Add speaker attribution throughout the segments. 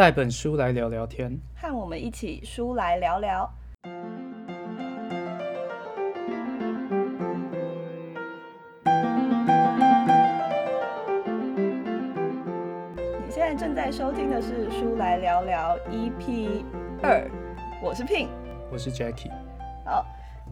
Speaker 1: 带本书来聊聊天，
Speaker 2: 和我们一起书来聊聊。你现在正在收听的是《书来聊聊》EP 二，我是 Pin。
Speaker 1: 我是 Jackie，
Speaker 2: 好，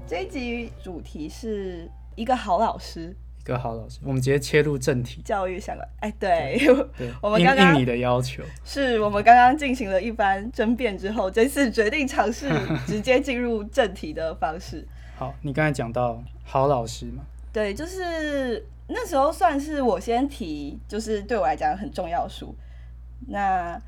Speaker 2: 这一集主题是一个好老师，
Speaker 1: 一个好老师。我们直接切入正题，
Speaker 2: 教育相关。哎，对，
Speaker 1: 对，
Speaker 2: 我们刚刚
Speaker 1: 你的要求，
Speaker 2: 是我们刚刚进行了一番争辩之后，这次决定尝试直接进入正题的方式。
Speaker 1: 好，你刚才讲到好老师嘛，
Speaker 2: 对，就是那时候算是我先提，就是对我来讲很重要的书。那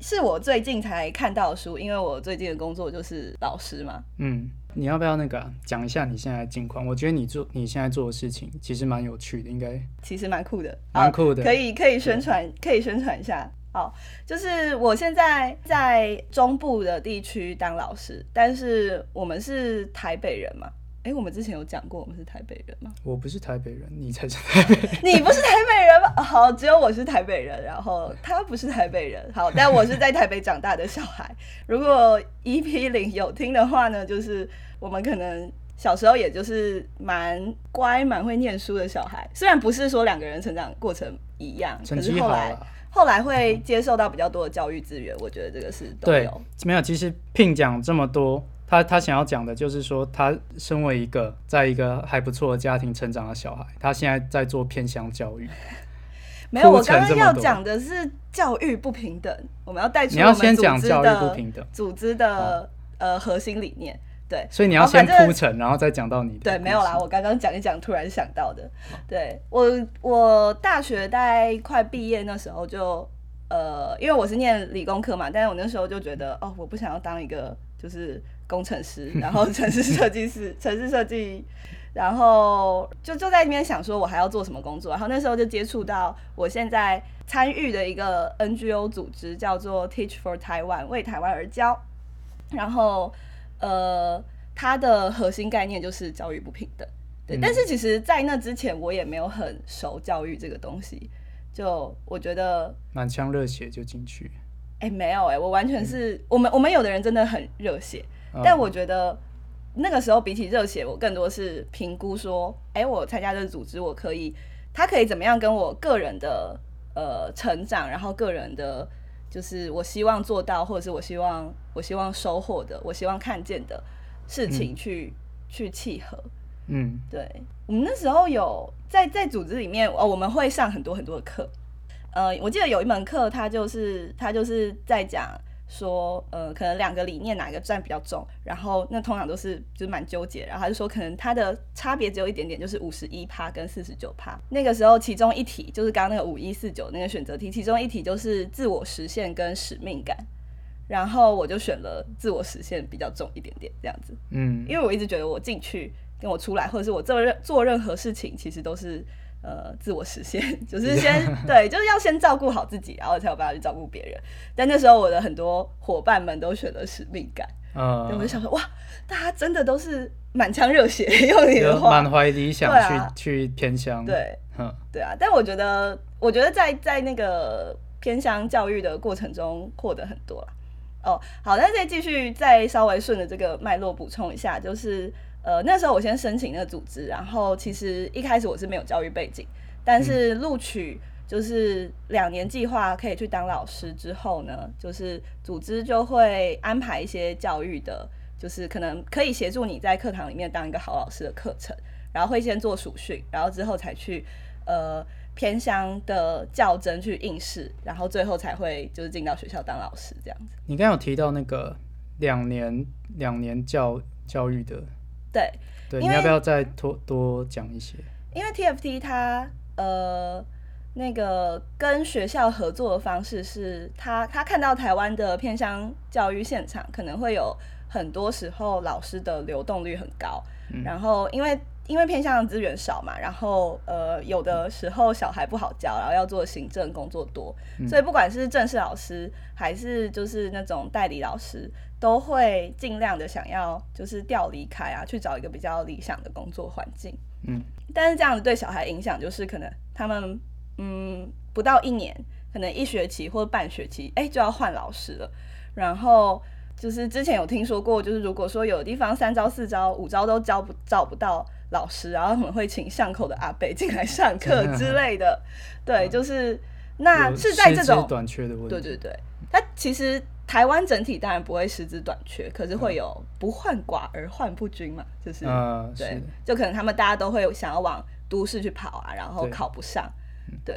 Speaker 2: 是我最近才看到的书，因为我最近的工作就是老师嘛。
Speaker 1: 嗯，你要不要那个啊讲、一下你现在的近况？我觉得你做你现在做的事情其实蛮有趣的，应该
Speaker 2: 其实蛮酷的，
Speaker 1: 蛮酷的
Speaker 2: 可以可以宣传，可以宣传一下。好，就是我现在在中部的地区当老师，但是我们是台北人嘛。哎，我们之前有讲过我们是台北人吗？
Speaker 1: 我不是台北人，你才是 台北人。
Speaker 2: 你不是台北人吗？好，只有我是台北人，然后他不是台北人。好，但我是在台北长大的小孩。如果 EP 零有听的话呢，就是我们可能小时候也就是蛮乖、蛮会念书的小孩。虽然不是说两个人成长过程一样，可是后来
Speaker 1: 了，
Speaker 2: 后来会接受到比较多的教育资源。我觉得这个是都
Speaker 1: 对
Speaker 2: 有。，
Speaker 1: 没有。其实聘讲这么多，他他想要讲的就是说，他身为一个在一个还不错的家庭成长的小孩，他现在在做偏向教育。
Speaker 2: 没有，我刚刚要讲的是教育不平等，我们要带出
Speaker 1: 你要先
Speaker 2: 我们组织
Speaker 1: 讲教育
Speaker 2: 的
Speaker 1: 不平等，
Speaker 2: 组织的、呃核心理念。对，
Speaker 1: 所以你要先铺陈，然后再讲到你的。
Speaker 2: 对，没有啦，。我刚刚讲一讲，突然想到的。对我，我大学大概快毕业那时候就，呃，因为我是念理工科嘛，但是我那时候就觉得，哦，我不想要当一个就是工程师，然后城市设计师、城市设计，然后就就在那边想说，我还要做什么工作。然后那时候就接触到我现在参与的一个 NGO 组织，叫做 Teach for Taiwan，为台湾而教。然后，呃，它的核心概念就是教育不平等。对，
Speaker 1: 嗯
Speaker 2: 但是其实，在那之前，我也没有很熟教育这个东西。就我觉得，
Speaker 1: 满腔热血就进去。
Speaker 2: 哎、没有哎、我完全是、我们我们有的人真的很热血，
Speaker 1: 嗯
Speaker 2: 但我觉得那个时候比起热血，我更多是评估说，哎、我参加这个组织，我可以，他可以怎么样跟我个人的呃成长，然后个人的，就是我希望做到，或者是我希望我希望收获的，我希望看见的事情去、去契合。
Speaker 1: 嗯
Speaker 2: 对，我们那时候有在在组织里面哦，我们会上很多很多的课。呃，我记得有一门课，他就是他就是在讲说，呃，可能两个理念哪个占比较重，然后那通常都是就是蛮纠结，然后他就说可能它的差别只有一点点，就是五十一趴跟四十九趴。那个时候其中一题就是刚刚那个五一四九那个选择题，其中一题就是自我实现跟使命感，然后我就选了自我实现比较重一点点这样子。
Speaker 1: 嗯，
Speaker 2: 因为我一直觉得我进去跟我出来，或者是我做任做任何事情，其实都是呃自我实现，就是先对，就是要先照顾好自己，然后才有办法去照顾别人。但那时候我的很多伙伴们都选了使命感，嗯我就想说哇，大家真的都是满腔热血，用你的话，
Speaker 1: 满怀理想去、
Speaker 2: 啊
Speaker 1: 去偏乡。，
Speaker 2: 对
Speaker 1: 哼，
Speaker 2: 对啊。但我觉得，我觉得在在那个偏乡教育的过程中获得很多啦。哦，好，那再继续再稍微顺着这个脉络补充一下，就是呃那时候我先申请那个组织，然后其实一开始我是没有教育背景，但是录取就是两年计划可以去当老师之后呢，就是组织就会安排一些教育的，就是可能可以协助你在课堂里面当一个好老师的课程，然后会先做暑训，然后之后才去呃偏乡的较真去应试，然后最后才会就是进到学校当老师这样子。
Speaker 1: 你刚刚有提到那个两年两年教教育的，
Speaker 2: 对，
Speaker 1: 你要不要再多多讲一些？
Speaker 2: 因为 TFT 它呃那个跟学校合作的方式是，他他看到台湾的偏乡教育现场可能会有很多时候老师的流动率很高，然后因为因为偏向的资源少嘛，然后呃有的时候小孩不好教，然后要做行政工作多，所以不管是正式老师还是就是那种代理老师，都会尽量的想要就是调离开啊，去找一个比较理想的工作环境。
Speaker 1: 嗯，
Speaker 2: 但是这样子对小孩影响就是可能他们嗯不到一年可能一学期或半学期，哎、就要换老师了。然后就是之前有听说过，就是如果说有的地方三招、四招、五招都招不找不到老师，然后他们会请巷口的阿伯进来上课之类的。对，就是那是在这种
Speaker 1: 短缺的问题。
Speaker 2: 对对对，他其实台湾整体当然不会师资短缺，可是会有不患寡而患不均嘛，就是、
Speaker 1: 嗯，
Speaker 2: 对，就可能他们大家都会想要往都市去跑啊，然后考不上，对，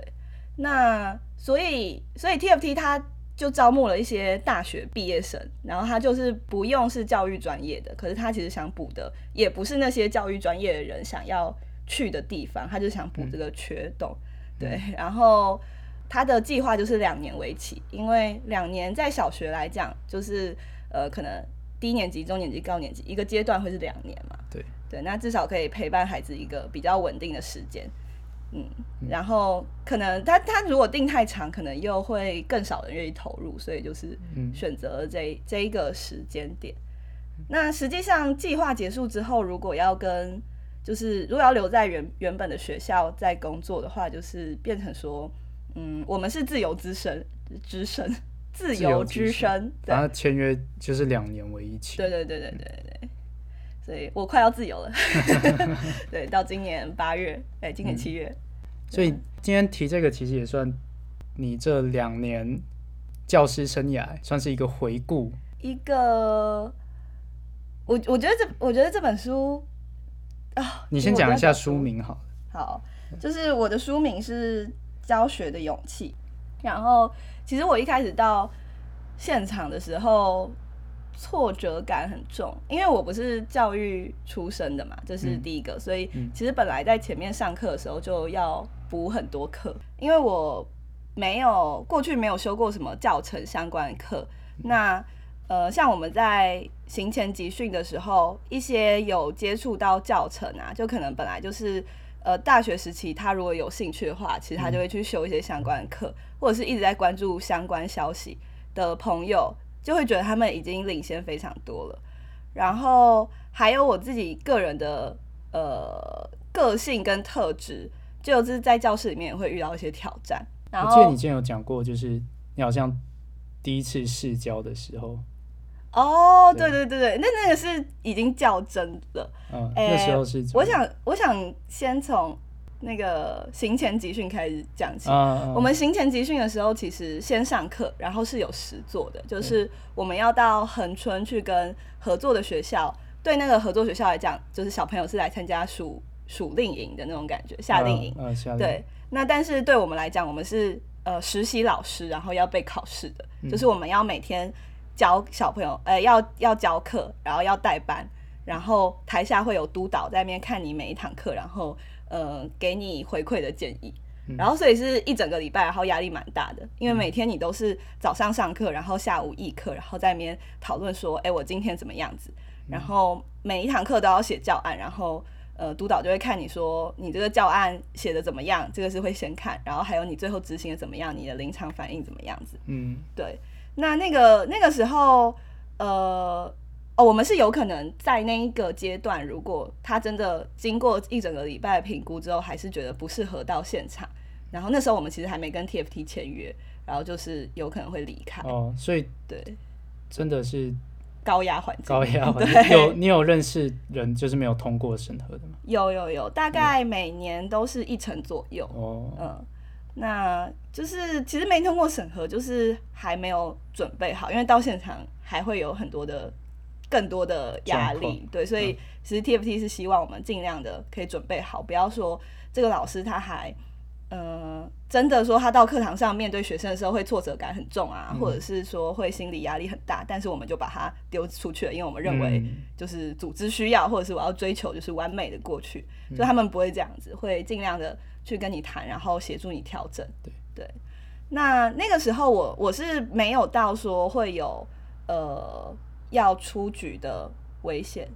Speaker 2: 那所以所以 TFT 它就招募了一些大学毕业生，然后他就是不用是教育专业的，可是他其实想补的也不是那些教育专业的人想要去的地方，他就想补这个缺洞，对，然后。他的计划就是两年为期，因为两年在小学来讲，就是呃，可能低年级、中年级、高年级一个阶段会是两年嘛。
Speaker 1: 对
Speaker 2: 对，那至少可以陪伴孩子一个比较稳定的时间。嗯，然后可能他他如果定太长，可能又会更少人愿意投入，所以就是
Speaker 1: 嗯
Speaker 2: 选择了这这一个时间点。那实际上计划结束之后，如果要跟就是如果要留在原原本的学校在工作的话，就是变成说，嗯，我们是自由之身之身，自
Speaker 1: 自由
Speaker 2: 由之
Speaker 1: 之身然后签约就是两年为一期。
Speaker 2: 对对对对对对对，所以我快要自由了。对，到今年八月，哎、今年七月，
Speaker 1: 所以今天提这个，其实也算你这两年教师生涯算是一个回顾。
Speaker 2: 一个，我我觉得这我觉得这本书啊，
Speaker 1: 你先
Speaker 2: 我
Speaker 1: 讲一下
Speaker 2: 要
Speaker 1: 书名好了。
Speaker 2: 好，就是我的书名是《教学的勇气》，然后其实我一开始到现场的时候，挫折感很重，因为我不是教育出身的嘛，这是
Speaker 1: 嗯。
Speaker 2: 第一个，所以
Speaker 1: 嗯
Speaker 2: 其实本来在前面上课的时候就要补很多课，因为我没有过去没有修过什么教程相关的课，那。呃，像我们在行前集训的时候，一些有接触到教程啊，就可能本来就是呃大学时期，他如果有兴趣的话，其实他就会去修一些相关的课，或者是一直在关注相关消息的朋友，就会觉得他们已经领先非常多了。然后还有我自己个人的呃个性跟特质，就是在教室里面也会遇到一些挑战。然后
Speaker 1: 我记得你之前有讲过，就是你好像第一次试教的时候，
Speaker 2: 哦，对
Speaker 1: 对
Speaker 2: 对对对，那那个是已经较真了。
Speaker 1: 嗯，
Speaker 2: 诶
Speaker 1: 那时候是
Speaker 2: 我想，我想先从那个行前集训开始讲起。
Speaker 1: 啊，
Speaker 2: 我们行前集训的时候，其实先上课，然后是有实做的，就是我们要到恒春去跟合作的学校，对那个合作学校来讲，就是小朋友是来参加暑暑令营的那种感觉，夏令营。
Speaker 1: 嗯，嗯夏令
Speaker 2: 对，那但是对我们来讲，我们是呃实习老师，然后要被考试的，
Speaker 1: 嗯
Speaker 2: 就是我们要每天教小朋友，呃，要要教课，然后要带班，然后台下会有督导在那边看你每一堂课，然后呃给你回馈的建议。
Speaker 1: 嗯。
Speaker 2: 然后所以是一整个礼拜，然后压力蛮大的，因为每天你都是早上上课，然后下午议课，然后在那边讨论说，哎，我今天怎么样子，然后每一堂课都要写教案，然后呃督导就会看你说你这个教案写的怎么样，这个是会先看，然后还有你最后执行的怎么样，你的临场反应怎么样子，
Speaker 1: 嗯。
Speaker 2: 对，那那个那个时候，呃，哦，我们是有可能在那一个阶段，如果他真的经过一整个礼拜的评估之后，还是觉得不适合到现场，然后那时候我们其实还没跟 TFT 签约，然后就是有可能会离开，
Speaker 1: 哦，所以
Speaker 2: 对，
Speaker 1: 真的是
Speaker 2: 高压环境，
Speaker 1: 高压环境。有你有认识人就是没有通过审核的吗？
Speaker 2: 有有有，大概每年都是一成左右，
Speaker 1: 哦，
Speaker 2: 嗯，那就是其实没通过审核，就是还没有准备好，因为到现场还会有很多的更多的压力，对，所以其实 TFT 是希望我们尽量的可以准备好，不要说这个老师他还。呃，真的说他到课堂上面对学生的时候会挫折感很重啊，或者是说会心理压力很大，但是我们就把他丢出去了，因为我们认为
Speaker 1: 嗯
Speaker 2: 就是组织需要，或者是我要追求就是完美的过去，所以他们不会这样子，会尽量的去跟你谈，然后协助你调整。
Speaker 1: 对。对。
Speaker 2: 那那个时候我我是没有到说会有呃要出局的危险，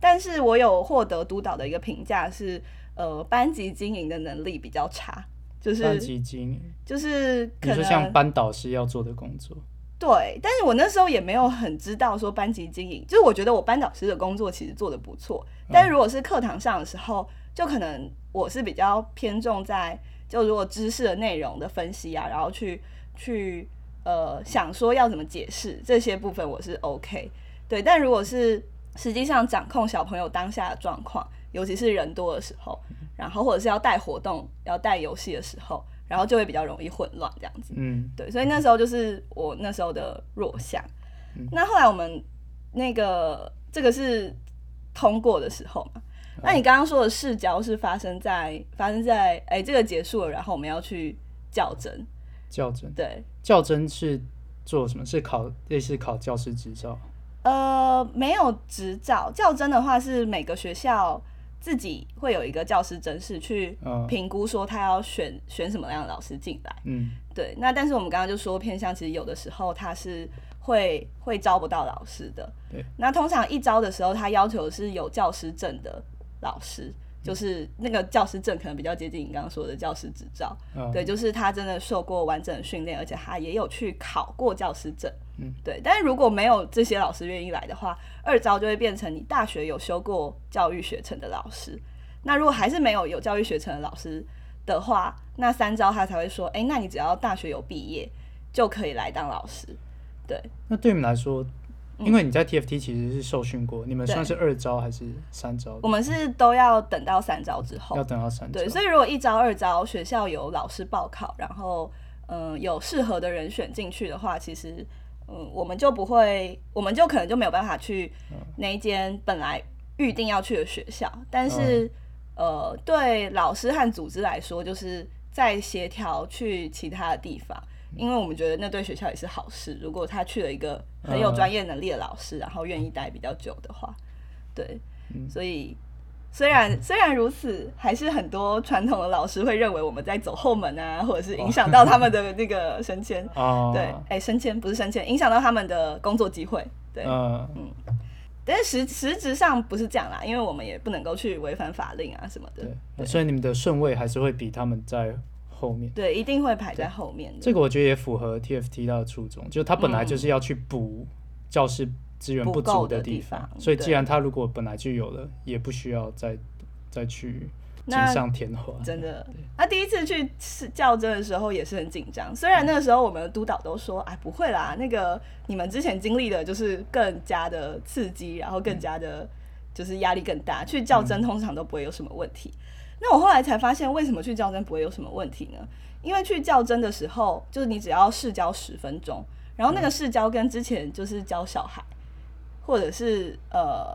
Speaker 2: 但是我有获得督导的一个评价是，呃，班级经营的能力比较差，就是
Speaker 1: 班级经营，
Speaker 2: 就是可能
Speaker 1: 你说像班导师要做的工作，
Speaker 2: 对，但是我那时候也没有很知道说班级经营，就是我觉得我班导师的工作其实做的不错，但是如果是课堂上的时候，就可能我是比较偏重在就如果知识的内容的分析啊，然后去去呃想说要怎么解释这些部分，我是 OK。对，但如果是实际上掌控小朋友当下的状况，尤其是人多的时候，然后或者是要带活动、要带游戏的时候，然后就会比较容易混乱这样子。
Speaker 1: 嗯，
Speaker 2: 对，所以那时候就是我那时候的弱项。那后来我们那个这个是通过的时候嘛？那你刚刚说的视角是发生在发生在哎这个结束了，然后我们要去校正。
Speaker 1: 校正
Speaker 2: 对，
Speaker 1: 校正是做什么？是考类似考教师执照？
Speaker 2: 呃，没有执照。校正的话是每个学校自己会有一个教师甄试去
Speaker 1: 嗯
Speaker 2: 评估，说他要选选什么样的老师进来。
Speaker 1: 嗯
Speaker 2: 对，那但是我们刚刚就说偏向，其实有的时候他是会会招不到老师的。
Speaker 1: 对，
Speaker 2: 那通常一招的时候，他要求是有教师证的老师，就是那个教师证可能比较接近你刚刚说的教师执照。
Speaker 1: 嗯
Speaker 2: 对，就是他真的受过完整的训练，而且他也有去考过教师证。
Speaker 1: 嗯，
Speaker 2: 对。但是如果没有这些老师愿意来的话，二招就会变成你大学有修过教育学程的老师。那如果还是没有有教育学程的老师的话，那三招他才会说，哎、那你只要大学有毕业就可以来当老师。对，
Speaker 1: 那对你们来说，
Speaker 2: 嗯
Speaker 1: 因为你在 TFT 其实是受训过，你们算是二招还是三招？
Speaker 2: 我们是都要等到三招之后
Speaker 1: 要，等到三招。
Speaker 2: 对，所以如果一招、二招学校有老师报考，然后嗯有适合的人选进去的话，其实嗯我们就不会，我们就可能就没有办法去那一间本来预定要去的学校。但是、呃，对老师和组织来说，就是在协调去其他的地方。因为我们觉得那对学校也是好事。如果他去了一个很有专业能力的老师，然后愿意待比较久的话，对，所以虽然虽然如此，还是很多传统的老师会认为我们在走后门啊，或者是影响到他们的那个升迁。
Speaker 1: 哦，
Speaker 2: 对，哎、升迁不是升迁，影响到他们的工作机会。对，
Speaker 1: 嗯，
Speaker 2: 但是实实质上不是这样啦，因为我们也不能够去违反法令啊什么的。
Speaker 1: 对，所以你们的顺位还是会比他们在后面。
Speaker 2: 对，一定会排在后面的。
Speaker 1: 这个我觉得也符合 TFT 它的初衷，就是它本来就是要去补教师资源不足
Speaker 2: 的
Speaker 1: 地
Speaker 2: 地方
Speaker 1: 所以既然他如果本来就有了，也不需要再再去锦
Speaker 2: 那
Speaker 1: 上添花。
Speaker 2: 真的，他第一次去试校正的时候也是很紧张。虽然那个时候我们的督导都说：“哎，不会啦，那个你们之前经历的就是更加的刺激，然后更加的就是压力更大，去较真通常都不会有什么问题。那我后来才发现，为什么去较真不会有什么问题呢？因为去较真的时候，就是你只要试教十分钟，然后那个试教跟之前就是教小孩，或者是呃，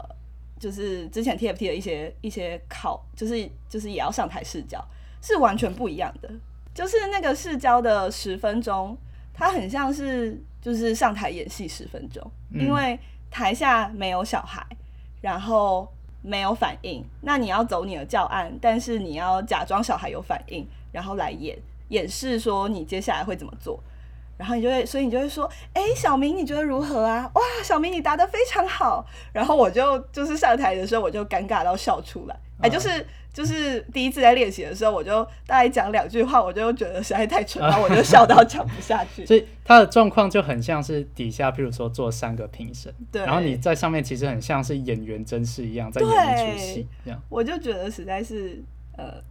Speaker 2: 就是之前 TFT 的一些一些考，就是就是也要上台试教，是完全不一样的。就是那个试教的十分钟，它很像是就是上台演戏十分钟，
Speaker 1: 嗯
Speaker 2: 因为台下没有小孩，然后没有反应，那你要走你的教案，但是你要假装小孩有反应，然后来演演示说你接下来会怎么做。然后你就会，所以你就会说，哎，小明你觉得如何啊？哇，小明你答得非常好。然后我就就是上台的时候，我就尴尬到笑出来。哎，就是就是第一次在练习的时候，我就大概讲两句话，我就觉得实在太蠢，然后我就笑到讲不下去。
Speaker 1: 所以他的状况就很像是底下，譬如说做三个评审，
Speaker 2: 对
Speaker 1: 然后你在上面其实很像是演员真事一样，在演一出戏这样。
Speaker 2: 我就觉得实在是呃，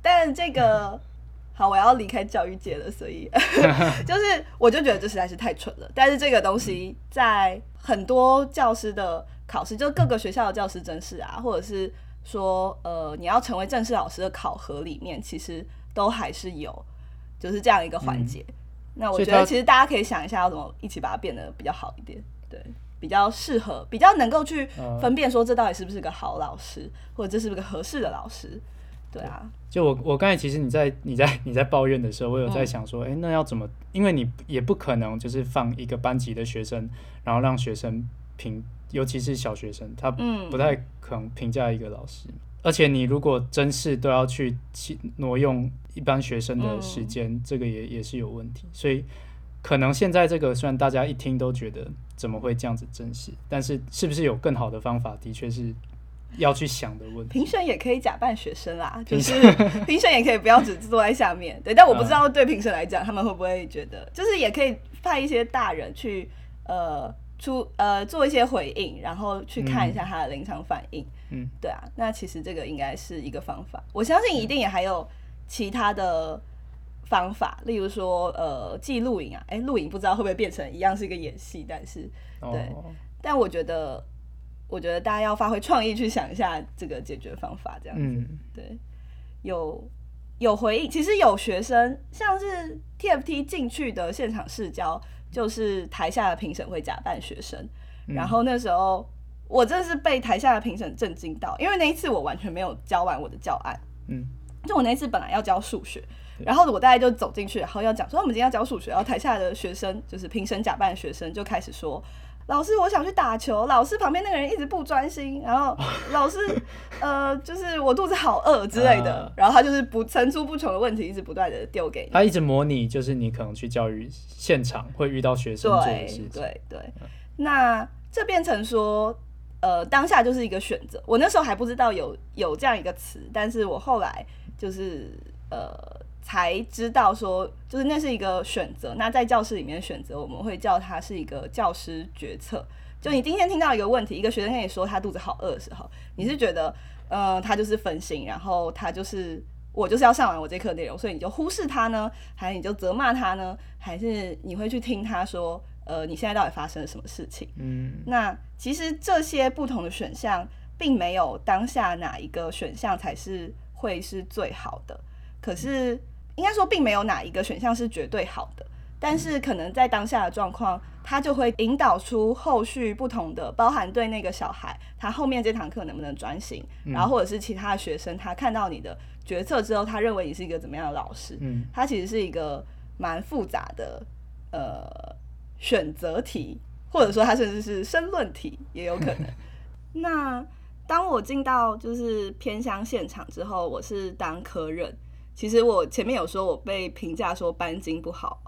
Speaker 2: 但这个 好，我要离开教育界了，所以 就是我就觉得这实在是太蠢了。但是这个东西在很多教师的考试，就各个学校的教师甄试啊，或者是说呃你要成为正式老师的考核里面，其实都还是有就是这样一个环节。那我觉得其实大家可以想一下，要怎么一起把它变得比较好一点，对。比较适合，比较能够去
Speaker 1: 呃
Speaker 2: 分辨说这到底是不是个好老师，或者这是不是个合适的老师，对啊，
Speaker 1: 就我我刚才其实你在你在你在抱怨的时候，我有
Speaker 2: 嗯
Speaker 1: 在想说，哎、那要怎么？因为你也不可能就是放一个班级的学生，然后让学生评，尤其是小学生，他
Speaker 2: 嗯
Speaker 1: 不太可能评价一个老师。而且你如果真是都要去去挪用一般学生的时间，这个也也是有问题。所以可能现在这个虽然大家一听都觉得怎么会这样子真实，但是是不是有更好的方法，的确是要去想的问题。
Speaker 2: 评审也可以假扮学生啦，就是评审。也可以不要只坐在下面，对。但我不知道对评审来讲，他们会不会觉得，就是也可以派一些大人去呃出呃做一些回应，然后去看一下他的临场反应。
Speaker 1: 嗯，
Speaker 2: 对啊，那其实这个应该是一个方法，我相信一定也还有其他的方法，例如说呃记录影啊，哎，录影不知道会不会变成一样是一个演戏，但是对，但我觉得我觉得大家要发挥创意去想一下这个解决方法，这样子，对，有有回应，其实有学生像是 TFT 进去的现场试教，就是台下的评审会假扮学生，然后那时候我真的是被台下的评审震惊到，因为那一次我完全没有教完我的教案，嗯。就我那次本来要教数学，然后我大概就走进去，然后要讲说我们今天要教数学，然后台下的学生就是评审假扮学生就开始说：“老师，我想去打球。”老师旁边那个人一直不专心，然后 老师呃，就是我肚子好饿之类的，然后他就是不层出不穷的问题，一直不断的丢给你。
Speaker 1: 他一直模拟，就是你可能去教育现场会遇到学生做的事情。
Speaker 2: 对对，那这变成说呃，当下就是一个选择。我那时候还不知道有有这样一个词，但是我后来。就是呃，才知道说，就是那是一个选择。那在教室里面选择，我们会叫它是一个教师决策。就你今天听到一个问题，一个学生跟你说他肚子好饿的时候，你是觉得呃，他就是分心，然后他就是我就是要上完我这课内容，所以你就忽视他呢，还是你就责骂他呢，还是你会去听他说，呃，你现在到底发生了什么事情？嗯，那其实这些不同的选项，并没有当下哪一个选项才是。会是最好的，可是应该说并没有哪一个选项是绝对好的，但是可能在当下的状况，它就会引导出后续不同的，包含对那个小孩他后面这堂课能不能专心，然后或者是其他的学生他看到你的决策之后，他认为你是一个怎么样的老师，嗯，他其实是一个蛮复杂的呃选择题，或者说他甚至是申论题也有可能，那。当我进到就是偏乡现场之后，我是当科任。其实我前面有说我被评价说班经不好，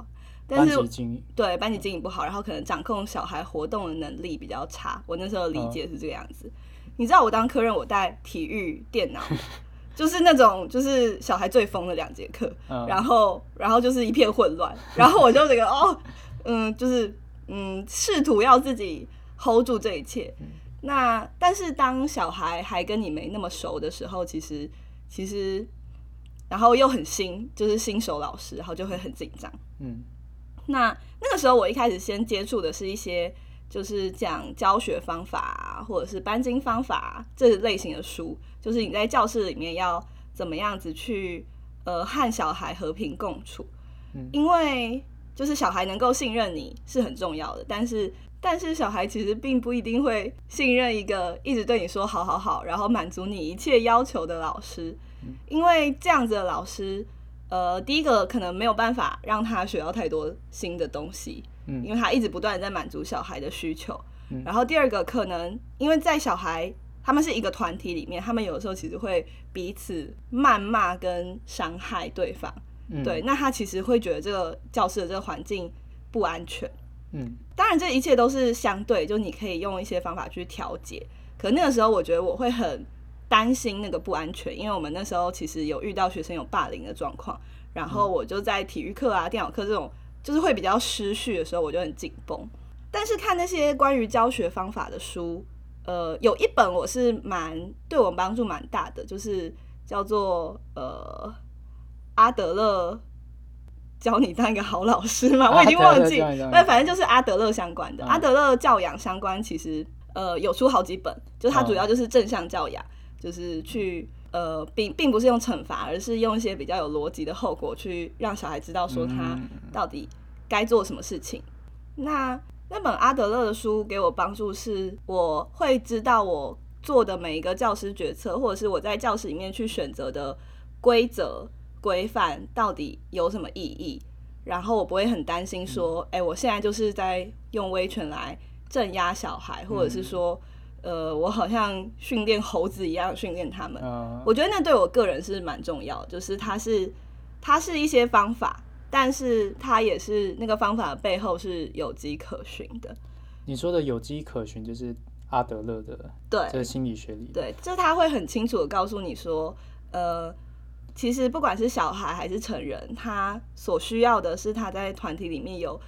Speaker 1: 但是经
Speaker 2: 对班级经营不好，然后可能掌控小孩活动的能力比较差。我那时候理解是这个样子。你知道我当科任，我带体育电脑，就是那种就是小孩最疯的两节课，然后然后就是一片混乱，然后我就这个哦，嗯，就是嗯，试图要自己 hold 住这一切。那但是当小孩还跟你没那么熟的时候，其实其实，然后又很新，就是新手老师，然后就会很紧张。嗯，那那个时候我一开始先接触的是一些就是讲教学方法或者是班经方法这类型的书，就是你在教室里面要怎么样子去呃和小孩和平共处。嗯，因为就是小孩能够信任你是很重要的，但是。但是小孩其实并不一定会信任一个一直对你说好好好，然后满足你一切要求的老师，因为这样子的老师，呃，第一个可能没有办法让他学到太多新的东西，嗯，因为他一直不断的在满足小孩的需求，嗯然后第二个可能因为在小孩他们是一个团体里面，他们有的时候其实会彼此谩骂跟伤害对方，对，那他其实会觉得这个教室的这个环境不安全。嗯，当然，这一切都是相对，就你可以用一些方法去调节。可那个时候，我觉得我会很担心那个不安全，因为我们那时候其实有遇到学生有霸凌的状况，然后我就在体育课啊、电脑课这种就是会比较失序的时候，我就很紧绷。但是看那些关于教学方法的书，呃，有一本我是蛮对我帮助蛮大的，就是叫做呃阿德勒。教你当一个好老师嘛？我已经忘记，那反正就是阿德勒相关的，阿德勒教养相关，其实呃有出好几本，就它主要就是正向教养，就是去呃并并不是用惩罚，而是用一些比较有逻辑的后果去让小孩知道说他到底该做什么事情。那那本阿德勒的书给我帮助是，我会知道我做的每一个教师决策，或者是我在教室里面去选择的规则。规范到底有什么意义？然后我不会很担心说，哎，我现在就是在用威权来镇压小孩，或者是说，呃，我好像训练猴子一样训练他们。我觉得那对我个人是蛮重要，就是它是它是一些方法，但是它也是那个方法背后是有迹可循的。
Speaker 1: 你说的有迹可循，就是阿德勒的
Speaker 2: 对
Speaker 1: 这心理学里，
Speaker 2: 对，就是他会很清楚的告诉你说，呃。其实不管是小孩还是成人，他所需要的是他在团体里面有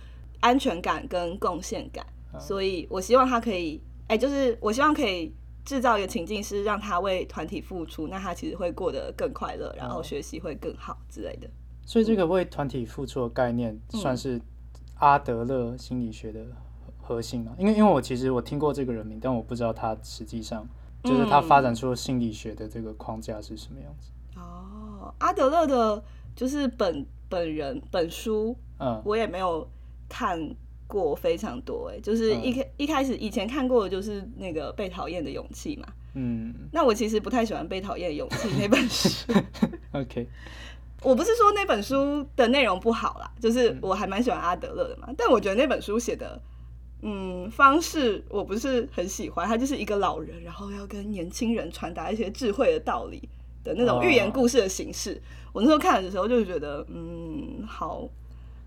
Speaker 2: 安全感跟贡献感。所以我希望他可以，哎，就是我希望可以制造一个情境，是让他为团体付出，那他其实会过得更快乐，然后学习会更好之类的。
Speaker 1: 所以这个为团体付出的概念，算是阿德勒心理学的核心嘛？因为因为我其实我听过这个人名，但我不知道他实际上就是他发展出心理学的这个框架是什么样子。
Speaker 2: 哦，阿德勒的就是本本人本书，
Speaker 1: 嗯，
Speaker 2: 我也没有看过非常多，哎，就是一开一开始以前看过的就是那个被讨厌的勇气嘛。
Speaker 1: 嗯，
Speaker 2: 那我其实不太喜欢《被讨厌的勇气》那本书。
Speaker 1: OK，
Speaker 2: 我不是说那本书的内容不好啦，就是我还蛮喜欢阿德勒的嘛。但我觉得那本书写的，嗯，方式我不是很喜欢。他就是一个老人，然后要跟年轻人传达一些智慧的道理的那种寓言故事的形式。我那时候看的时候就觉得，嗯，好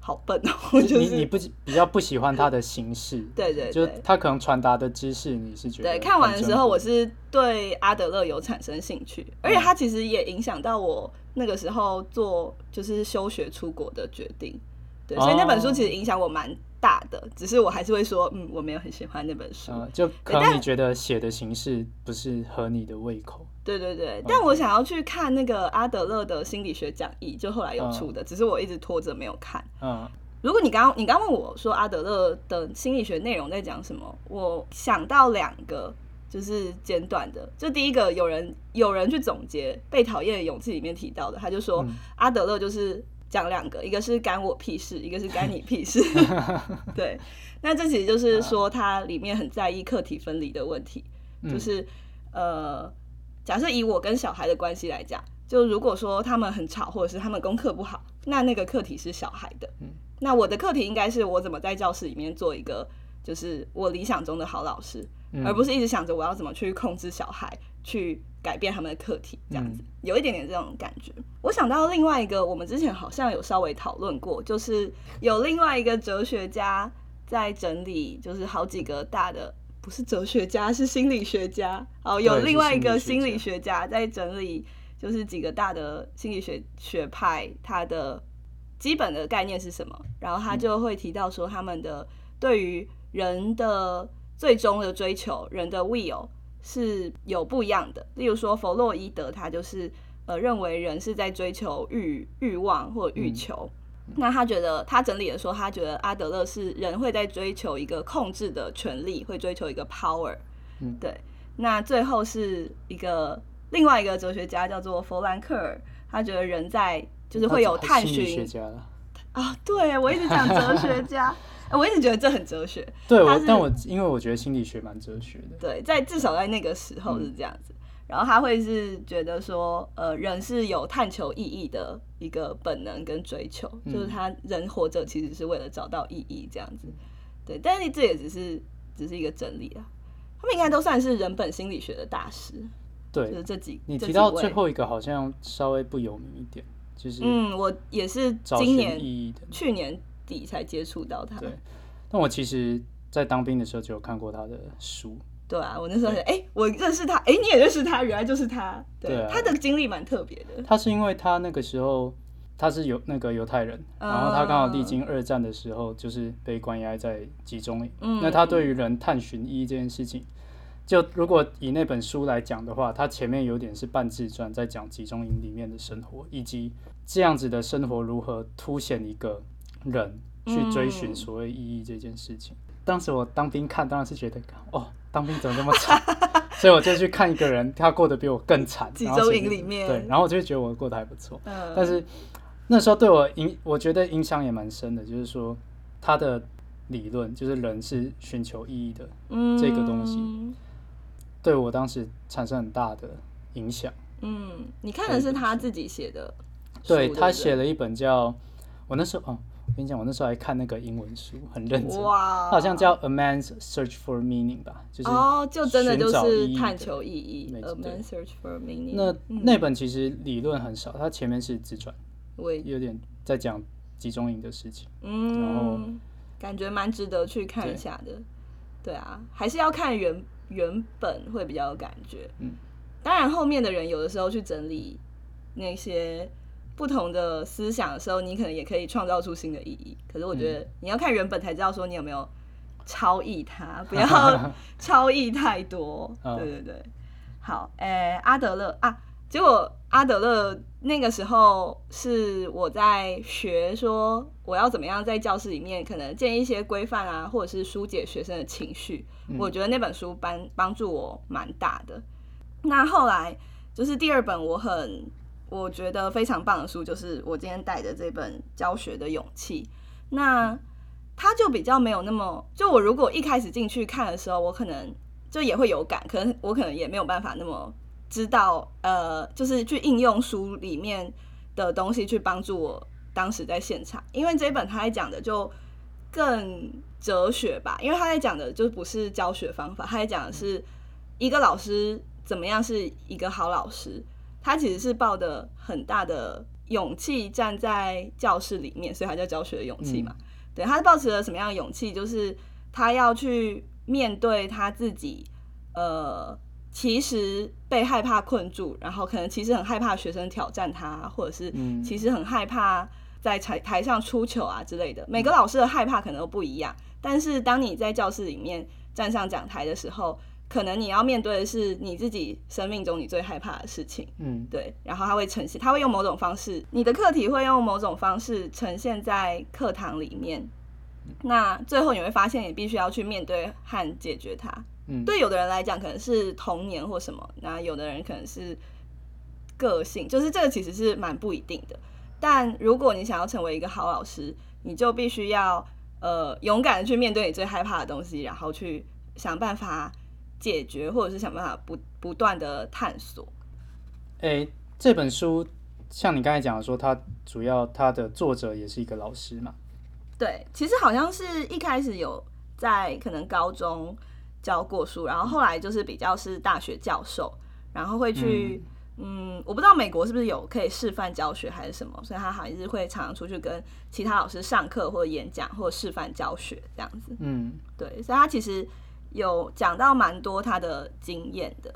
Speaker 2: 好笨哦、我就是
Speaker 1: 你你不比较不喜欢他的形式，
Speaker 2: 对对
Speaker 1: 就
Speaker 2: 对
Speaker 1: 他可能传达的知识，你是觉得
Speaker 2: 对，看完的时候我
Speaker 1: 是
Speaker 2: 是对阿德勒有产生兴趣，而且他其实也影响到我那个时候做就是休学出国的决定。对，所以那本书其实影响我蛮大的，只是我还是会说，嗯，我没有很喜欢那本书。
Speaker 1: 呃，就可能你觉得写的形式不是合你的胃口，
Speaker 2: 对对对，但我想要去看那个阿德勒的心理学讲义，就后来有出的，只是我一直拖着没有看。
Speaker 1: 嗯。
Speaker 2: 如果你刚刚你刚问我说阿德勒的心理学内容在讲什么，我想到两个就是简短的。就第一个，有人有人去总结《被讨厌的勇气》里面提到的，他就说、阿德勒就是讲两个，一个是干我屁事，一个是干你屁事。对，那这其实就是说他里面很在意课题分离的问题，就是呃，假设以我跟小孩的关系来讲，就如果说他们很吵，或者是他们功课不好，那那个课题是小孩的。那我的课题应该是我怎么在教室里面做一个，就是我理想中的好老师，而不是一直想着我要怎么去控制小孩，去改变他们的课题，这样子、有一点点这种感觉。我想到另外一个，我们之前好像有稍微讨论过，就是有另外一个哲学家在整理，就是好几个大的。不是哲学家，是心理学家。哦，有另外一个
Speaker 1: 心理学
Speaker 2: 家在整理，就是几个大的心理学学派，它的基本的概念是什么？然后他就会提到说，他们的对于人的最终的追求，人的 will 是有不一样的。例如说，弗洛伊德他就是呃认为人是在追求欲欲望或欲求。那他觉得，他整理的说，他觉得阿德勒是人会在追求一个控制的权利，会追求一个 power。
Speaker 1: 嗯
Speaker 2: 对。那最后是一个另外一个哲学家叫做弗兰克尔，他觉得人在就是会有探
Speaker 1: 心理学
Speaker 2: 寻
Speaker 1: 家了。
Speaker 2: 啊，对我一直讲哲学家，呃我一直觉得这很哲学。
Speaker 1: 对，但我因为我觉得心理学蛮哲学的。
Speaker 2: 对，在至少在那个时候是这样子。然后他会是觉得说，呃，人是有探求意义的一个本能跟追求，就是他人活着其实是为了找到意义这样子。对，但是这也只是只是一个整理啊。他们应该都算是人本心理学的大师，
Speaker 1: 对就
Speaker 2: 是这几
Speaker 1: 你提到最后一个好像稍微不有名一点，就是
Speaker 2: 嗯，我也是今年。去年底才接触到他。
Speaker 1: 对，但我其实，在当兵的时候就有看过他的书。
Speaker 2: 对啊，我那时候哎、诶我认识他，哎、你也认识他，原来就是他。对，他的经历蛮特别的。
Speaker 1: 他是因为他那个时候他是犹那个犹太人，然后他刚好历经二战的时候，就是被关押在集中营。
Speaker 2: 嗯
Speaker 1: 那他对于人探寻意义这件事情，就如果以那本书来讲的话，他前面有点是半自传，在讲集中营里面的生活，以及这样子的生活如何凸显一个人去追寻所谓意义这件事情。当时我当兵看，当然是觉得哦，当兵怎么这么惨，所以我就去看一个人，他过得比我更惨。
Speaker 2: 集中营里面
Speaker 1: 对，然后我就觉得我过得还不错。
Speaker 2: 嗯，
Speaker 1: 但是那时候对我影，我觉得影响也蛮深的，就是说他的理论，就是人是寻求意义的，这个东西
Speaker 2: 嗯
Speaker 1: 对我当时产生很大的影响。
Speaker 2: 嗯，你看的是他自己写的，
Speaker 1: 对
Speaker 2: 不
Speaker 1: 他写了一本叫，我那时候哦，我跟你讲，我那时候还看那个英文书，很认真，
Speaker 2: 哇，
Speaker 1: 它好像叫《A Man's Search for Meaning》吧，就是
Speaker 2: 哦，就真的就是探求意义，A Man's Search for meaning。
Speaker 1: 那
Speaker 2: 嗯
Speaker 1: 那本其实理论很少，它前面是自传，
Speaker 2: 我
Speaker 1: 有点在讲集中营的事情。然后
Speaker 2: 嗯，感觉蛮值得去看一下的。对啊，还是要看原原本会比较有感觉。
Speaker 1: 嗯，
Speaker 2: 当然后面的人有的时候去整理那些不同的思想的时候，你可能也可以创造出新的意义。可是我觉
Speaker 1: 嗯
Speaker 2: 得你要看原本才知道说你有没有超译它，不要超译太多。
Speaker 1: 嗯
Speaker 2: 对对对。好，诶、阿德勒啊，结果阿德勒那个时候是我在学说我要怎么样在教室里面可能建一些规范啊，或者是疏解学生的情绪。我觉得那本书帮帮助我蛮大的。那后来就是第二本我很我觉得非常棒的书，就是我今天带的这本《教学的勇气》。那它就比较没有那么，就我如果一开始进去看的时候，我可能就也会有感，可能我可能也没有办法那么知道，呃，就是去应用书里面的东西去帮助我当时在现场，因为这本他在讲的就更哲学吧，因为他在讲的就不是教学方法，他在讲的是一个老师怎么样是一个好老师，他其实是抱的很大的勇气站在教室里面，所以他叫教学的勇气嘛。对，他是抱持了什么样的勇气？就是他要去面对他自己，呃，其实被害怕困住，然后可能其实很害怕学生挑战他，或者是其实很害怕在台台上出糗啊之类的。每个老师的害怕可能都不一样，但是当你在教室里面站上讲台的时候，可能你要面对的是你自己生命中你最害怕的事情。嗯，对。然后他会呈现，他会用某种方式，你的课题会用某种方式呈现在课堂里面。那最后你会发现，你必须要去面对和解决它。嗯，对有的人来讲可能是童年或什么，那有的人可能是个性，就是这个其实是蛮不一定的。但如果你想要成为一个好老师，你就必须要呃勇敢的去面对你最害怕的东西，然后去想办法。解决，或者是想办法不不断的探索。
Speaker 1: 哎，这本书像你刚才讲的说，它主要它的作者也是一个老师嘛？
Speaker 2: 对，其实好像是一开始有在可能高中教过书，然后后来就是比较是大学教授，然后会去，嗯，我不知道美国是不是有可以示范教学还是什么，所以他还是会常常出去跟其他老师上课或者演讲或者示范教学这样子。嗯，对，所以他其实。有讲到蛮多他的经验的，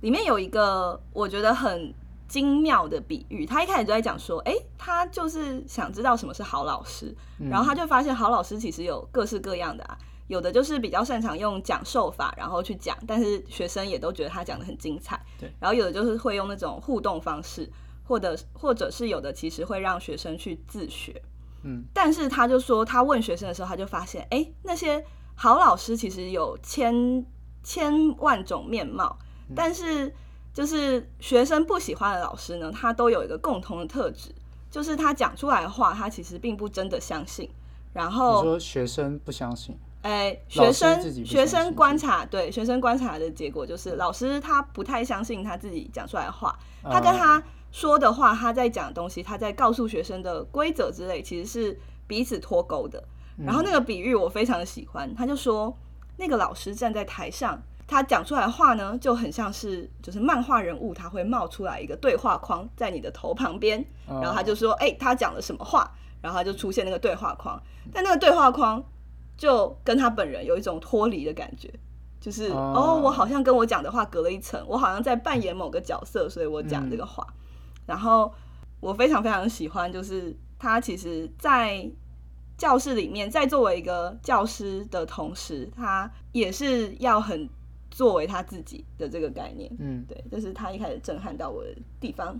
Speaker 2: 里面有一个我觉得很精妙的比喻。他一开始就在讲说，哎，他就是想知道什么是好老师，然后他就发现好老师其实有各式各样的啊，有的就是比较擅长用讲授法，然后去讲，但是学生也都觉得他讲的很精彩。对，然后有的就是会用那种互动方式，或者或者是有的其实会让学生去自学。嗯，但是他就说，他问学生的时候，他就发现，哎，那些。好老师其实有千千万种面貌，但是就是学生不喜欢的老师呢，他都有一个共同的特质，就是他讲出来的话，他其实并不真的相信。然后
Speaker 1: 说学生不相信，
Speaker 2: 哎，学生学生观察对学生观察的结果就是，老师他不太相信他自己讲出来的话，他跟他说的话，他在讲东西，他在告诉学生的规则之类，其实是彼此脱钩的。然后那个比喻我非常的喜欢，他就说那个老师站在台上，他讲出来的话呢，就很像是就是漫画人物，他会冒出来一个对话框在你的头旁边，然后他就说，哎，他讲了什么话，然后他就出现那个对话框，但那个对话框就跟他本人有一种脱离的感觉，就是哦，我好像跟我讲的话隔了一层，我好像在扮演某个角色，所以我讲这个话，然后我非常非常喜欢，就是他其实，在教室里面，在作为一个教师的同时，他也是要很作为他自己的这个概念。嗯，对，这是他一开始震撼到我的地方。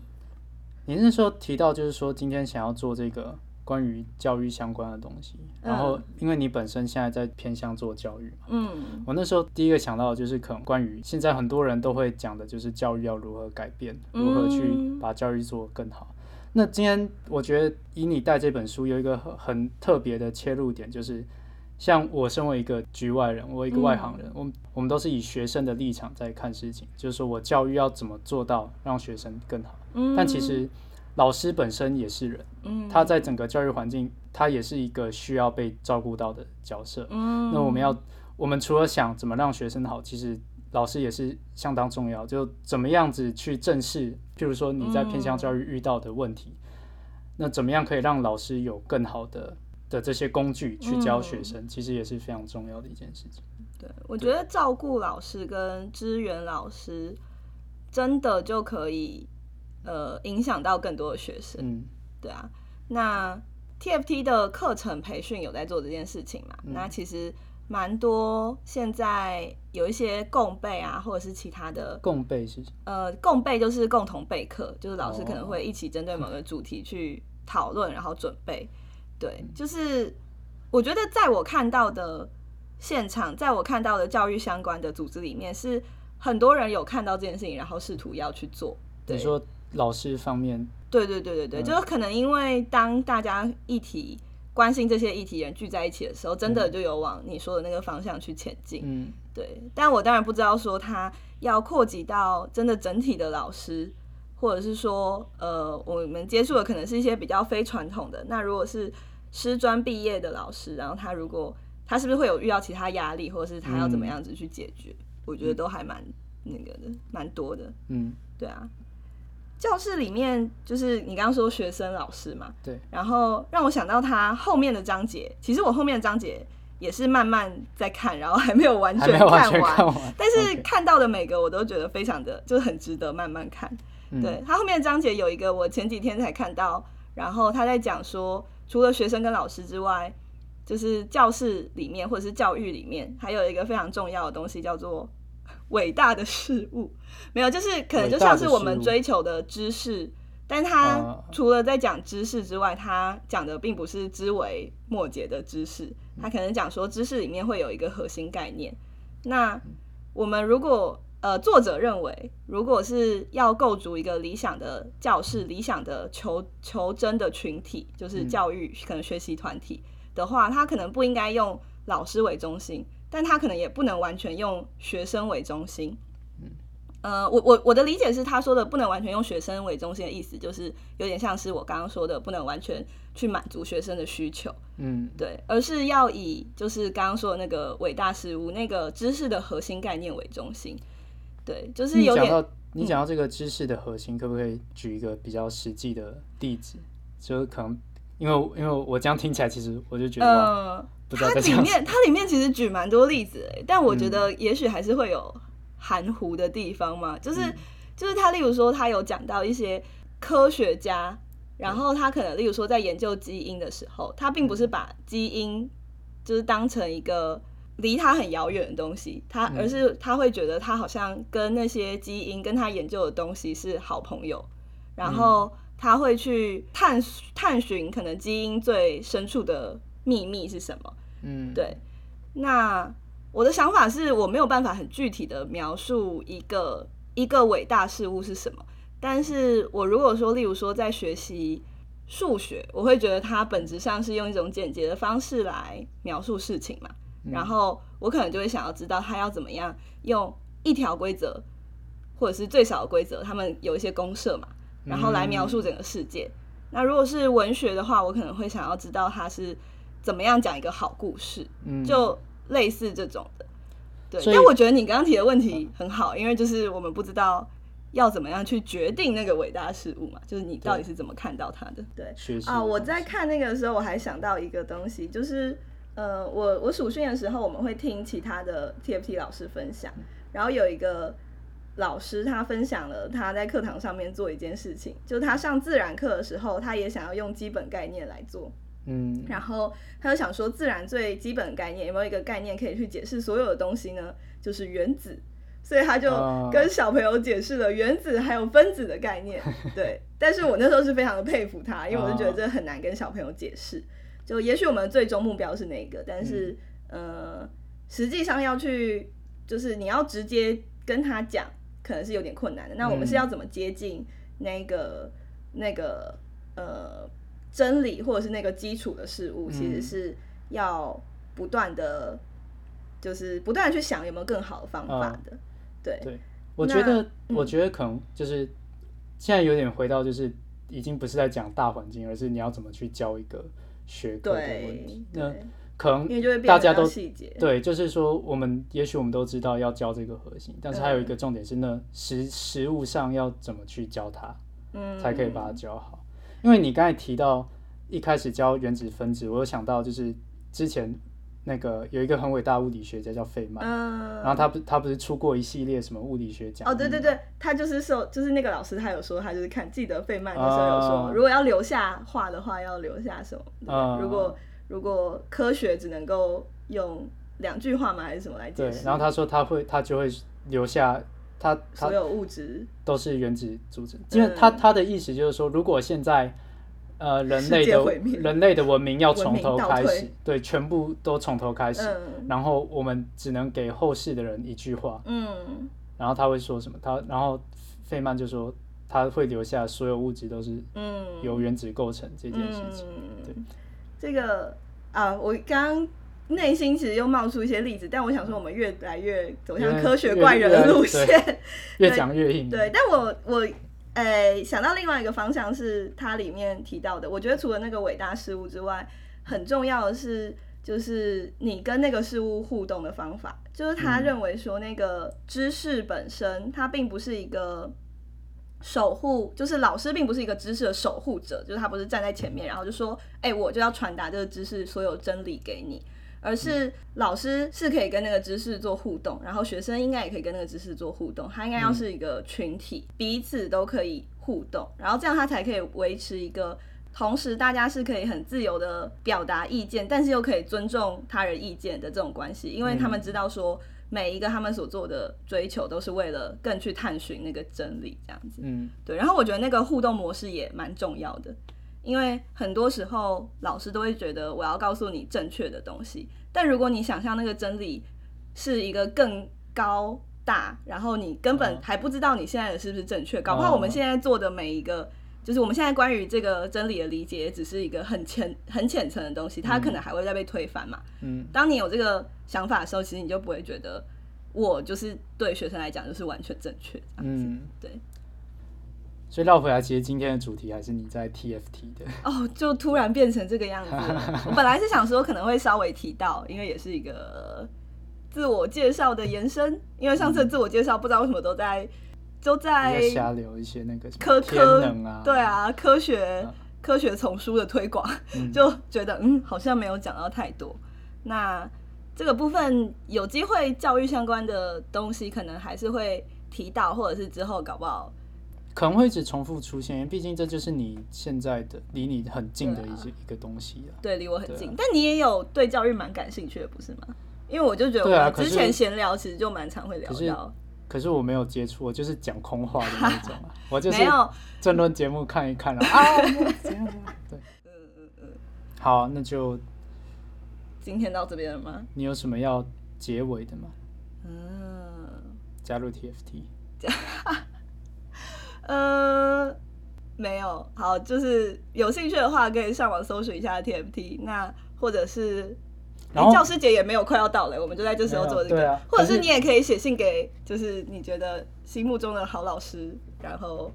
Speaker 1: 你那时候提到，就是说今天想要做这个关于教育相关的东西，然后因为你本身现在在偏向做教育嘛，嗯，我那时候第一个想到的就是可能关于现在很多人都会讲的，就是教育要如何改变，如何去把教育做更好。那今天我觉得以你带这本书有一个很很特别的切入点，就是像我身为一个局外人，我一个外行人，我我们都是以学生的立场在看事情，就是说我教育要怎么做到让学生更好。但其实老师本身也是人，他在整个教育环境，他也是一个需要被照顾到的角色。那我们要，我们除了想怎么让学生好，其实。老师也是相当重要，就怎么样子去正视，譬如说你在偏向教育遇到的问题，那怎么样可以让老师有更好的的这些工具去教学生，其实也是非常重要的一件事情。
Speaker 2: 对，我觉得照顾老师跟支援老师，真的就可以呃影响到更多的学生。嗯，对啊。那 TFT 的课程培训有在做这件事情嘛？那其实。蛮多现在有一些共备啊，或者是其他的
Speaker 1: 共备是
Speaker 2: 呃共备就是共同备课，就是老师可能
Speaker 1: 哦
Speaker 2: 会一起针对某个主题去讨论，然后准备。对，就是我觉得在我看到的现场，在我看到的教育相关的组织里面，是很多人有看到这件事情，然后试图要去做。对。
Speaker 1: 你说老师方面，
Speaker 2: 对对对对对，
Speaker 1: 嗯。
Speaker 2: 就是可能因为当大家议题关心这些议题人聚在一起的时候，真的就有往你说的那个方向去前进。
Speaker 1: 嗯
Speaker 2: 对，但我当然不知道说他要扩及到真的整体的老师，或者是说，呃，我们接触的可能是一些比较非传统的。那如果是师专毕业的老师，然后他如果他是不是会有遇到其他压力，或者是他要怎么样子去解决？我觉得都还蛮那个的，蛮多的。
Speaker 1: 嗯，
Speaker 2: 对啊，教室里面就是你刚刚说学生老师嘛，
Speaker 1: 对，
Speaker 2: 然后让我想到他后面的章节，其实我后面的章节也是慢慢在看，然后还没有完全看完，
Speaker 1: 看完，
Speaker 2: 但是看到的每个我都觉得非常的就是很值得慢慢看。
Speaker 1: 嗯。
Speaker 2: 对他后面的章节有一个我前几天才看到，然后他在讲说，除了学生跟老师之外，就是教室里面或者是教育里面，还有一个非常重要的东西叫做伟大的事物。没有，就是可能就像是我们追求的知识，但他
Speaker 1: 啊。
Speaker 2: 除了在讲知识之外，他讲的并不是枝微末节的知识，他可能讲说知识里面会有一个核心概念。那我们如果呃，作者认为，如果是要构筑一个理想的教室、理想的求求真的群体，就是
Speaker 1: 嗯。
Speaker 2: 教育、可能学习团体的话，他可能不应该用老师为中心，但他可能也不能完全用学生为中心。呃，我我我的理解是，他说的不能完全用学生为中心的意思，就是有点像是我刚刚说的，不能完全去满足学生的需求。
Speaker 1: 嗯
Speaker 2: 对，而是要以就是刚刚说的那个伟大事物、那个知识的核心概念为中心。对，就是有点
Speaker 1: 你讲到你讲到这个知识的核心，可不可以举一个比较实际的例子？就是可能因为因为我这样听起来，其实我就觉得，
Speaker 2: 呃，
Speaker 1: 不知道
Speaker 2: 它。里面 它里面其实举蛮多例子诶，但我觉
Speaker 1: 嗯
Speaker 2: 得也许还是会有含糊的地方嘛。就是、
Speaker 1: 嗯
Speaker 2: 就是他例如说他有讲到一些科学家，然后他可能例如说在研究基因的时候，他并不是把基因就是当成一个离他很遥远的东西，他
Speaker 1: 嗯
Speaker 2: 而是他会觉得他好像跟那些基因跟他研究的东西是好朋友，然后他会去探探寻可能基因最深处的秘密是什么。
Speaker 1: 嗯，
Speaker 2: 对，那我的想法是我没有办法很具体的描述一个一个伟大事物是什么，但是我如果说，例如说在学习数学，我会觉得它本质上是用一种简洁的方式来描述事情嘛，然后我可能就会想要知道它要怎么样用一条规则或者是最少的规则，他们有一些公社嘛，然后来描述整个世界。那如果是文学的话，我可能会想要知道它是怎么样讲一个好故事，
Speaker 1: 嗯。
Speaker 2: 就类似这种的。对，但我觉得你刚刚提的问题很好，因为就是我们不知道要怎么样去决定那个伟大事物嘛，就是你到底是怎么看到它的。对。啊，我在看那个的时候，我还想到一个东西，就是呃，我我暑训的时候，我们会听其他的 TFT 老师分享，然后有一个老师他分享了他在课堂上面做一件事情，就是他上自然课的时候，他也想要用基本概念来做，
Speaker 1: 嗯
Speaker 2: 然后他就想说，自然最基本的概念有没有一个概念可以去解释所有的东西呢？就是原子。所以他就
Speaker 1: 哦
Speaker 2: 跟小朋友解释了原子还有分子的概念，对。但是我那时候是非常的佩服他，因为我就觉得这很难跟小朋友解释。就也许我们最终目标是那个，但是、呃，实际上要去，就是你要直接跟他讲，可能是有点困难的。那我们是要怎么接近那个那个呃真理或者是那个基础的事物，其实
Speaker 1: 嗯
Speaker 2: 是要不断的，就是不断的去想有没有更好的方法的。对，
Speaker 1: 对，我觉得，
Speaker 2: 嗯
Speaker 1: 我觉得可能就是现在有点回到，就是已经不是在讲大环境，而是你要怎么去教一个学科的问
Speaker 2: 对
Speaker 1: 题。那
Speaker 2: 对，
Speaker 1: 可能
Speaker 2: 因为就会
Speaker 1: 大家都
Speaker 2: 细节。
Speaker 1: 对，就是说我们也许我们都知道要教这个核心，但是还有一
Speaker 2: 嗯
Speaker 1: 个重点是那实实物上要怎么去教它，
Speaker 2: 嗯，
Speaker 1: 才可以把它教好。因为你刚才提到一开始教原子分子，我有想到就是之前那个有一个很伟大的物理学家叫费曼，
Speaker 2: 嗯，
Speaker 1: 然后他不他不是出过一系列什么物理学奖
Speaker 2: 哦，对对对，他就是说，就是那个老师他有说，他就是看记得费曼的时候有说，
Speaker 1: 哦
Speaker 2: 如果要留下画的话，要留下什么？对
Speaker 1: 哦
Speaker 2: 如果如果科学只能够用两句话吗？还是什么来解
Speaker 1: 对，
Speaker 2: 释？
Speaker 1: 然后他说他会他就会留下他他
Speaker 2: 所有物质，
Speaker 1: 都是原子组成，因为他他的意思就是说，如果现在呃人类的人类的文明要从头开始，对，全部都从头开始，
Speaker 2: 嗯。
Speaker 1: 然后我们只能给后世的人一句话，
Speaker 2: 嗯。
Speaker 1: 然后他会说什么？他然后费曼就说他会留下所有物质都是
Speaker 2: 嗯，
Speaker 1: 由原子构成这件事情。对。
Speaker 2: 嗯，这个啊，我刚刚内心其实又冒出一些例子，但我想说，我们越来越走向科学怪人的路线。
Speaker 1: 越讲越硬。
Speaker 2: 对，但我我呃想到另外一个方向是它里面提到的，我觉得除了那个伟大事物之外，很重要的是。就是你跟那个事物互动的方法，就是他认为说那个知识本身，它并不是一个守护，就是老师并不是一个知识的守护者，就是他不是站在前面，然后就说，哎、我就要传达这个知识所有真理给你，而是老师是可以跟那个知识做互动，然后学生应该也可以跟那个知识做互动，他应该要是一个群体，彼此都可以互动，然后这样他才可以维持一个。同时，大家是可以很自由的表达意见，但是又可以尊重他人意见的这种关系，因为他们知道说每一个他们所做的追求都是为了更去探寻那个真理，这样子。
Speaker 1: 嗯，
Speaker 2: 对。然后我觉得那个互动模式也蛮重要的，因为很多时候老师都会觉得我要告诉你正确的东西，但如果你想象那个真理是一个更高大，然后你根本还不知道你现在的是不是正确，搞不好我们现在做的每一个。就是我们现在关于这个真理的理解，也只是一个很浅、很浅层的东西，它可能还会再被推翻嘛。
Speaker 1: 嗯，
Speaker 2: 当你有这个想法的时候，其实你就不会觉得我就是对学生来讲就是完全正确这样子。
Speaker 1: 嗯，
Speaker 2: 对。
Speaker 1: 所以绕回来，其实今天的主题还是你在 TFT 的。
Speaker 2: 哦，就突然变成这个样子。我本来是想说可能会稍微提到，因为也是一个自我介绍的延伸。因为上次自我介绍不知道为什么都在。都在
Speaker 1: 瞎聊一些那个
Speaker 2: 科
Speaker 1: 科
Speaker 2: 对啊，科学、嗯、科学丛书的推广，
Speaker 1: 嗯、
Speaker 2: 就觉得嗯，好像没有讲到太多。那这个部分有机会教育相关的东西，可能还是会提到，或者是之后搞不好
Speaker 1: 可能会一直重复出现，因为毕竟这就是你现在的离你很近的一些、
Speaker 2: 啊、
Speaker 1: 一个东西啊。
Speaker 2: 对，离我很近。但你也有对教育蛮感兴趣的，不是吗？因为我就觉得我之前闲聊其实就蛮常会聊到。
Speaker 1: 可是我没有接触，我就是讲空话的那种啊，我就是
Speaker 2: 没有
Speaker 1: 争论节目看一看 啊，对，
Speaker 2: 嗯嗯嗯，
Speaker 1: 好，那就
Speaker 2: 今天到这边了吗？
Speaker 1: 你有什么要结尾的吗？
Speaker 2: 嗯，
Speaker 1: 加入 TFT，
Speaker 2: 呃，没有，好，就是有兴趣的话可以上网搜索一下 TFT，那或者是。
Speaker 1: 然后
Speaker 2: 教师节也没有快要到了，我们就在这时候做这个，
Speaker 1: 啊、
Speaker 2: 或者是你也可以写信给，就是你觉得心目中的好老师，然后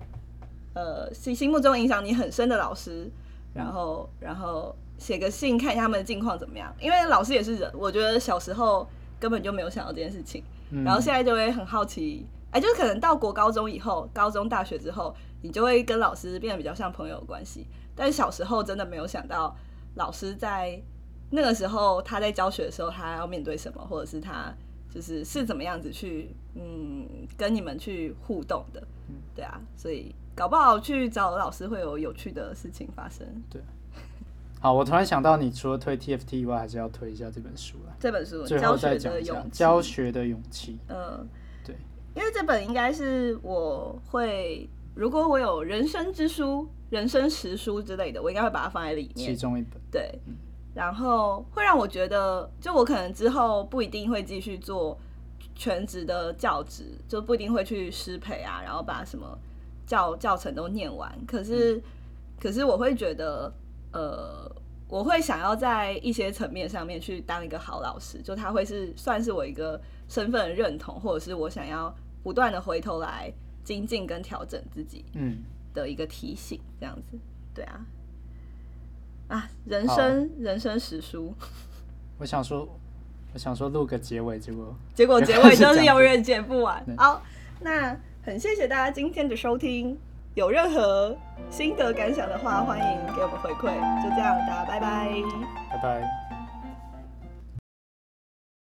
Speaker 2: 呃心心目中影响你很深的老师，然后然后写个信看一下他们的近况怎么样，因为老师也是人，我觉得小时候根本就没有想到这件事情，
Speaker 1: 嗯、
Speaker 2: 然后现在就会很好奇，哎，就是可能到国高中以后，高中大学之后，你就会跟老师变得比较像朋友的关系，但是小时候真的没有想到老师在。那个时候他在教学的时候，他要面对什么，或者是他就是是怎么样子去嗯跟你们去互动的，对啊，所以搞不好去找老师会有有趣的事情发生。
Speaker 1: 对，好，我突然想到，你除了推 TFT 以外，还是要推一下这本书了。
Speaker 2: 这本书
Speaker 1: 教学
Speaker 2: 的
Speaker 1: 勇气教学的勇气。
Speaker 2: 嗯，
Speaker 1: 对，
Speaker 2: 因为这本应该是我会，如果我有人生之书、人生实书之类的，我应该会把它放在里面，
Speaker 1: 其中一本。
Speaker 2: 对。嗯然后会让我觉得，就我可能之后不一定会继续做全职的教职，就不一定会去师培啊，然后把什么教教程都念完。可是，嗯、可是我会觉得，呃，我会想要在一些层面上面去当一个好老师，就他会是算是我一个身份认同，或者是我想要不断的回头来精进跟调整自己，
Speaker 1: 嗯，
Speaker 2: 的一个提醒，这样子，对啊。啊，人生人生史书。
Speaker 1: 我想说，我想说录个结尾，结果
Speaker 2: 结果结尾就是永远剪不完。好，那很谢谢大家今天的收听，有任何心得感想的话，欢迎给我们回馈。就这样，大家拜拜，
Speaker 1: 拜拜。